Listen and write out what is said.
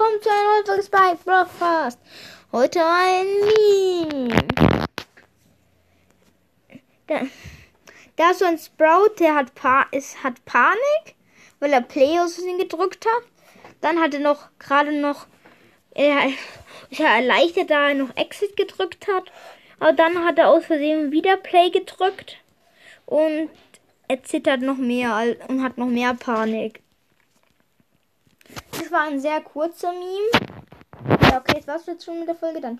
willkommen zu einer neuen Spike Broadcast. Heute ein Meme. Da, da ist so ein Sprout, der hat, pa ist, hat Panik, weil er Play aus Versehen gedrückt hat. Dann hat er noch gerade noch, er ist ja erleichtert, da er noch Exit gedrückt hat. Aber dann hat er aus Versehen wieder Play gedrückt. Und er zittert noch mehr und hat noch mehr Panik. War ein sehr kurzer Meme. Ja, okay, jetzt war's jetzt schon mit der Folge. Dann